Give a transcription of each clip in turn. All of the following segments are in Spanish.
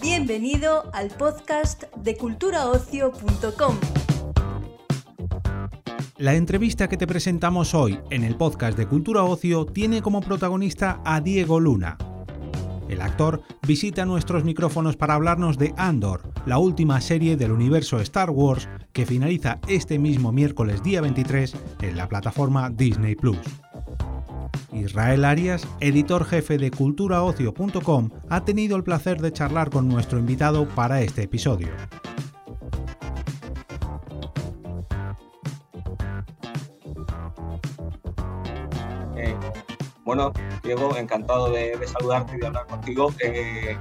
Bienvenido al podcast de culturaocio.com. La entrevista que te presentamos hoy en el podcast de Cultura Ocio tiene como protagonista a Diego Luna. El actor visita nuestros micrófonos para hablarnos de Andor, la última serie del universo Star Wars que finaliza este mismo miércoles día 23 en la plataforma Disney Plus. Israel Arias, editor jefe de culturaocio.com, ha tenido el placer de charlar con nuestro invitado para este episodio. Bueno, Diego, encantado de, saludarte y de hablar contigo. Eh,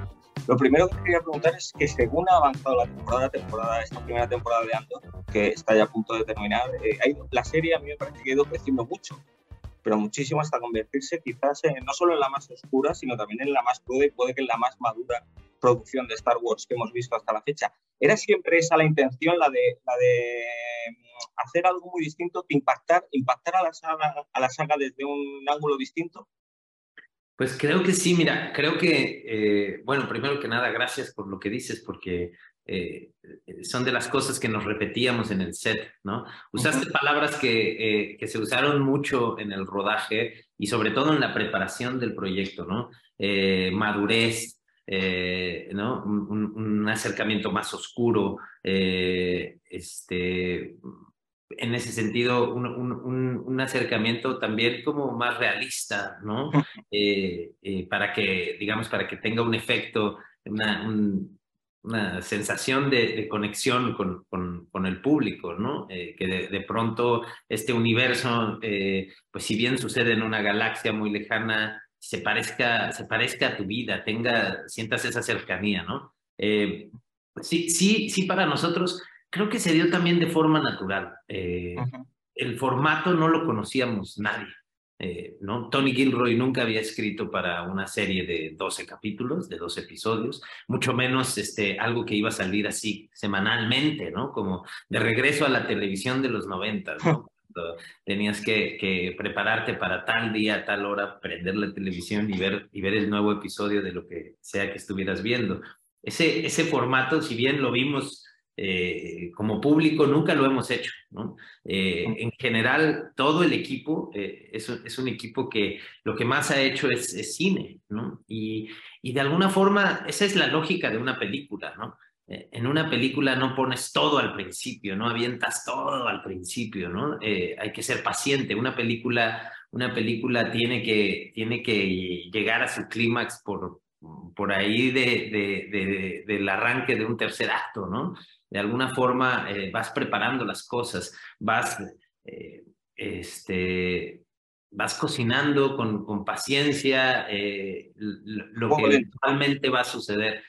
lo primero que quería preguntar es que según ha avanzado la temporada, temporada esta primera temporada de Andor, que está ya a punto de terminar, eh, la serie a mí me parece que ha ido creciendo mucho pero muchísimo hasta convertirse quizás no solo en la más oscura, sino también en la más cruda y puede que en la más madura producción de Star Wars que hemos visto hasta la fecha. ¿Era siempre esa la intención, la de, la de hacer algo muy distinto, impactar, impactar a, la saga, a la saga desde un ángulo distinto? Pues creo que sí, mira, creo que, eh, bueno, primero que nada, gracias por lo que dices, porque eh, son de las cosas que nos repetíamos en el set, ¿no? Usaste palabras que, eh, que, se usaron mucho en el rodaje y sobre todo en la preparación del proyecto, ¿no? Madurez, ¿no? Un, acercamiento más oscuro, en ese sentido, un, un, acercamiento también como más realista, ¿no? para que, digamos, para que tenga un efecto, una, un, una sensación de, conexión con, con, el público, ¿no? Eh, que de, pronto este universo, eh, pues si bien sucede en una galaxia muy lejana, se parezca, se parezca a tu vida, tenga, sientas esa cercanía, ¿no? Eh, sí, sí, sí, para nosotros creo que se dio también de forma natural. El formato no lo conocíamos nadie. Eh, ¿no? Tony Gilroy nunca había escrito para una serie de 12 capítulos, de 12 episodios, mucho menos este, algo que iba a salir así semanalmente, ¿no? Como de regreso a la televisión de los 90, ¿no? Tenías que, que, prepararte para tal día, tal hora, prender la televisión y ver, y ver el nuevo episodio de lo que sea que estuvieras viendo. Ese, ese formato, si bien lo vimos eh, como público nunca lo hemos hecho. ¿no? Eh, en general, todo el equipo eh, es, es, un equipo que lo que más ha hecho es, cine, ¿no? Y, y, de alguna forma, esa es la lógica de una película, ¿no? en una película no pones todo al principio, no avientas todo al principio, ¿no? hay que ser paciente. Una película, una película tiene, que, tiene que llegar a su clímax por, por ahí de, de, de, del arranque de un tercer acto, ¿no? de alguna forma eh, vas preparando las cosas, vas, eh, este, vas cocinando con, con paciencia eh, lo que eventualmente va a suceder.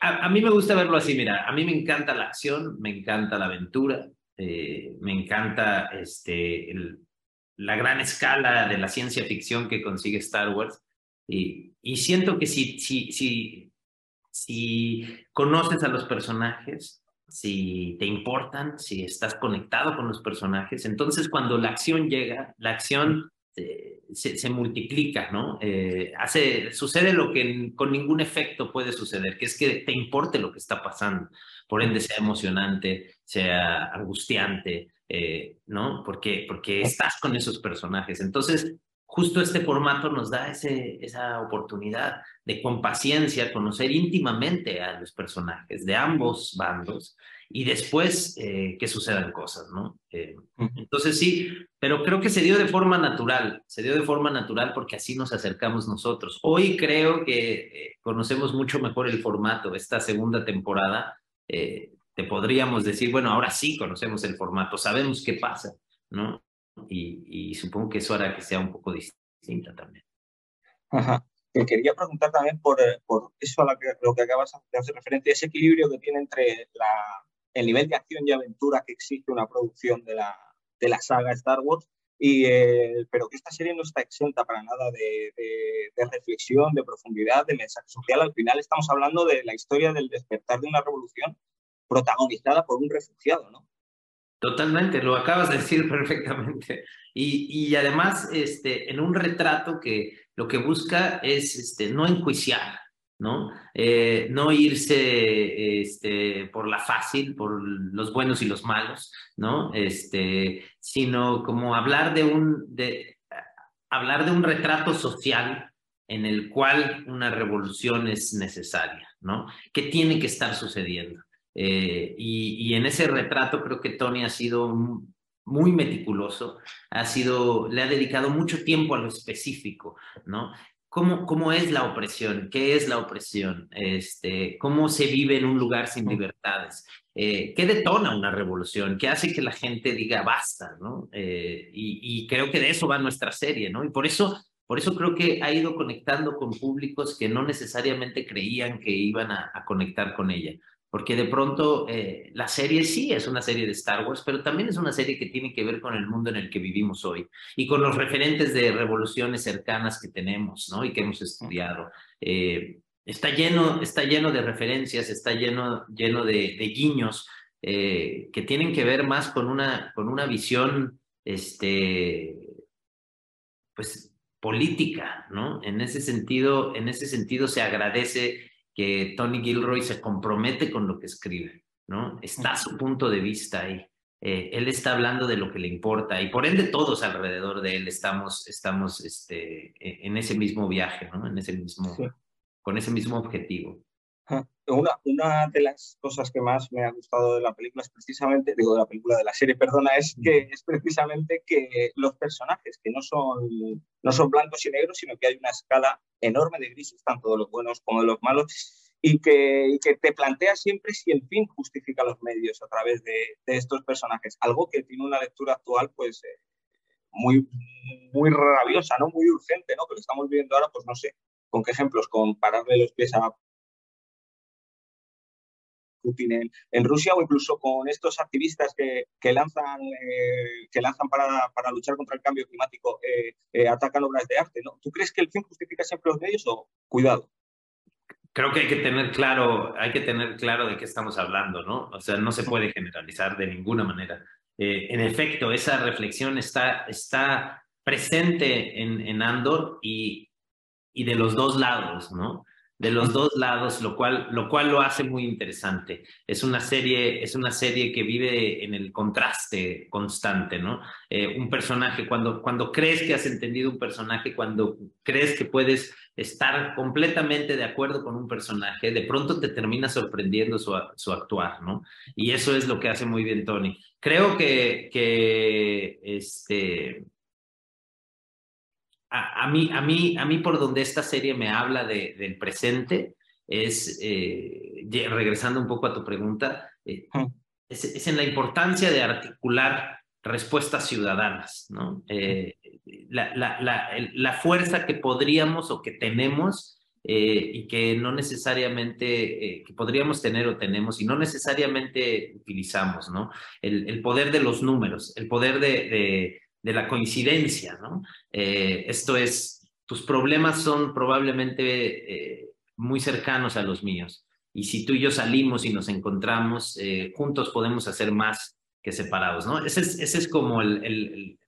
A, mí me gusta verlo así, mira, a mí me encanta la acción, me encanta la aventura, me encanta este, la gran escala de la ciencia ficción que consigue Star Wars. Y, y siento que si, si, si, si conoces a los personajes, si te importan, si estás conectado con los personajes. Entonces, cuando la acción llega, la acción se, multiplica, ¿no? Eh, hace, sucede lo que con ningún efecto puede suceder, que es que te importe lo que está pasando. Por ende, sea emocionante, sea angustiante, eh, ¿no? Porque, porque estás con esos personajes. Entonces, justo este formato nos da ese, esa oportunidad de con paciencia conocer íntimamente a los personajes de ambos bandos y después eh, que sucedan cosas, ¿no? Eh, entonces sí, pero creo que se dio de forma natural, se dio de forma natural porque así nos acercamos nosotros. Hoy creo que eh, conocemos mucho mejor el formato, esta segunda temporada, te podríamos decir, bueno, ahora sí conocemos el formato, sabemos qué pasa, ¿no? Y, supongo que eso hará que sea un poco distinta también. Ajá. Te quería preguntar también por, eh, por eso a lo que, acabas de hacer referente, ese equilibrio que tiene entre la, el nivel de acción y aventura que existe una producción de la, de la saga Star Wars, y, eh, pero que esta serie no está exenta para nada de, de, reflexión, de profundidad, de mensaje social. Al final estamos hablando de la historia del despertar de una revolución protagonizada por un refugiado, ¿no? Totalmente, lo acabas de decir perfectamente. Y, y además, este, en un retrato que lo que busca es este, no enjuiciar, ¿no? Eh, no irse este, por la fácil, por los buenos y los malos, ¿no? Este, sino como hablar de un, de, hablar de un retrato social en el cual una revolución es necesaria, ¿no? Que tiene que estar sucediendo. Eh, y, y, en ese retrato creo que Tony ha sido muy meticuloso, ha sido, le ha dedicado mucho tiempo a lo específico, ¿no? ¿Cómo, ¿Cómo es la opresión? ¿Qué es la opresión? Este, ¿Cómo se vive en un lugar sin libertades? Eh, ¿Qué detona una revolución? ¿Qué hace que la gente diga basta? ¿no? Eh, y, y, creo que de eso va nuestra serie, ¿no? Y por eso, por eso creo que ha ido conectando con públicos que no necesariamente creían que iban a, a conectar con ella porque de pronto eh, la serie sí es una serie de Star Wars, pero también es una serie que tiene que ver con el mundo en el que vivimos hoy y con los referentes de revoluciones cercanas que tenemos, ¿no? Y que hemos estudiado. Eh, está lleno, está lleno de referencias, está lleno, lleno de, de guiños eh, que tienen que ver más con una, con una visión, este, pues política, ¿no? En ese sentido, en ese sentido se agradece que Tony Gilroy se compromete con lo que escribe, ¿no? Está su punto de vista ahí. Eh, él está hablando de lo que le importa y por ende todos alrededor de él estamos, estamos este, e, en ese mismo viaje, ¿no? En ese mismo, sí. con ese mismo objetivo. Una, una de las cosas que más me ha gustado de la película es precisamente, digo, de la película, de la serie, perdona, es que es precisamente que los personajes que no son, no son blancos y negros, sino que hay una escala enorme de grises, tanto de los buenos como de los malos, y que, y que te plantea siempre si el fin justifica los medios a través de, de estos personajes, algo que tiene una lectura actual, pues, eh, muy, muy rabiosa, ¿no? Muy urgente, ¿no? Que lo estamos viendo ahora, pues no sé, con qué ejemplos, con pararle los pies a Putin en, en, Rusia o incluso con estos activistas que, que lanzan, eh, que lanzan para, para, luchar contra el cambio climático, eh, eh, atacan obras de arte. ¿no? ¿Tú crees que el fin justifica siempre los medios o cuidado? Creo que hay que tener claro, hay que tener claro de qué estamos hablando, ¿no? O sea, no se puede generalizar de ninguna manera. en efecto, esa reflexión está, está presente en, en Andor y, y de los dos lados, ¿no? De los dos lados, lo cual, lo cual lo hace muy interesante. Es una serie, es una serie que vive en el contraste constante, ¿no? Eh, un personaje, cuando, cuando crees que has entendido un personaje, cuando crees que puedes estar completamente de acuerdo con un personaje, de pronto te termina sorprendiendo su, su actuar, ¿no? Y eso es lo que hace muy bien Tony. Creo que, que este, a, a, mí, a, mí, a mí por donde esta serie me habla de, del presente es, eh, regresando un poco a tu pregunta, eh, es, es, en la importancia de articular respuestas ciudadanas, ¿no? Eh, la, la, la, la, fuerza que podríamos o que tenemos y que no necesariamente, que podríamos tener o tenemos y no necesariamente utilizamos, ¿no? El, el poder de los números, el poder de, de de la coincidencia, ¿no? Eh, esto es, tus problemas son probablemente eh, muy cercanos a los míos. Y si tú y yo salimos y nos encontramos, eh, juntos podemos hacer más que separados, ¿no? Ese es, ese es como el, el,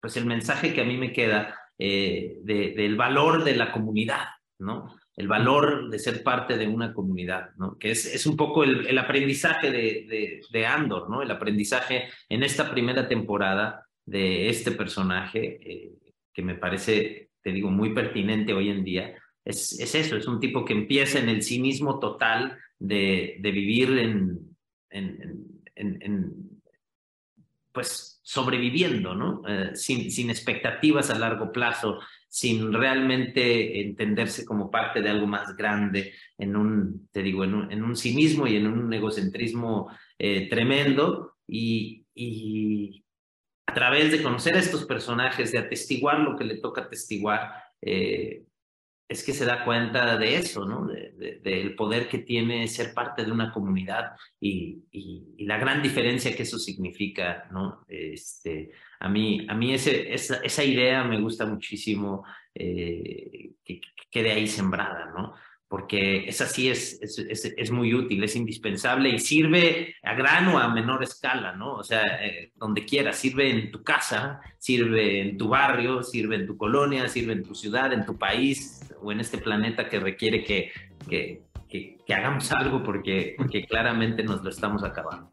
pues el mensaje que a mí me queda de, del valor de la comunidad, ¿no? El valor de ser parte de una comunidad, ¿no? Que es, es un poco el, aprendizaje de, de Andor, ¿no? El aprendizaje en esta primera temporada de este personaje, eh, que me parece, te digo, muy pertinente hoy en día, es, es, eso, es un tipo que empieza en el cinismo total de, de vivir en, en, en, pues sobreviviendo, ¿no? Eh, sin, sin expectativas a largo plazo, sin realmente entenderse como parte de algo más grande, en un, te digo, en un, en un cinismo y en un egocentrismo eh, tremendo. Y, y, través de conocer a estos personajes, de atestiguar lo que le toca atestiguar, eh, es que se da cuenta de eso, ¿no? Del de, de, poder que tiene ser parte de una comunidad y, la gran diferencia que eso significa, ¿no? Este, a mí, a mí esa, esa idea me gusta muchísimo eh, que, que, quede ahí sembrada, ¿no? Porque esa sí es, es, es, muy útil, es indispensable y sirve a gran o a menor escala, ¿no? O sea, eh, donde quiera, sirve en tu casa, sirve en tu barrio, sirve en tu colonia, sirve en tu ciudad, en tu país o en este planeta que requiere que, que, que, hagamos algo porque, porque claramente nos lo estamos acabando.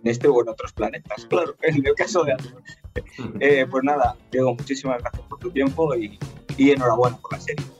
En este o en otros planetas, claro, en el caso de eh, pues nada, Diego, muchísimas gracias por tu tiempo y, y enhorabuena por la serie.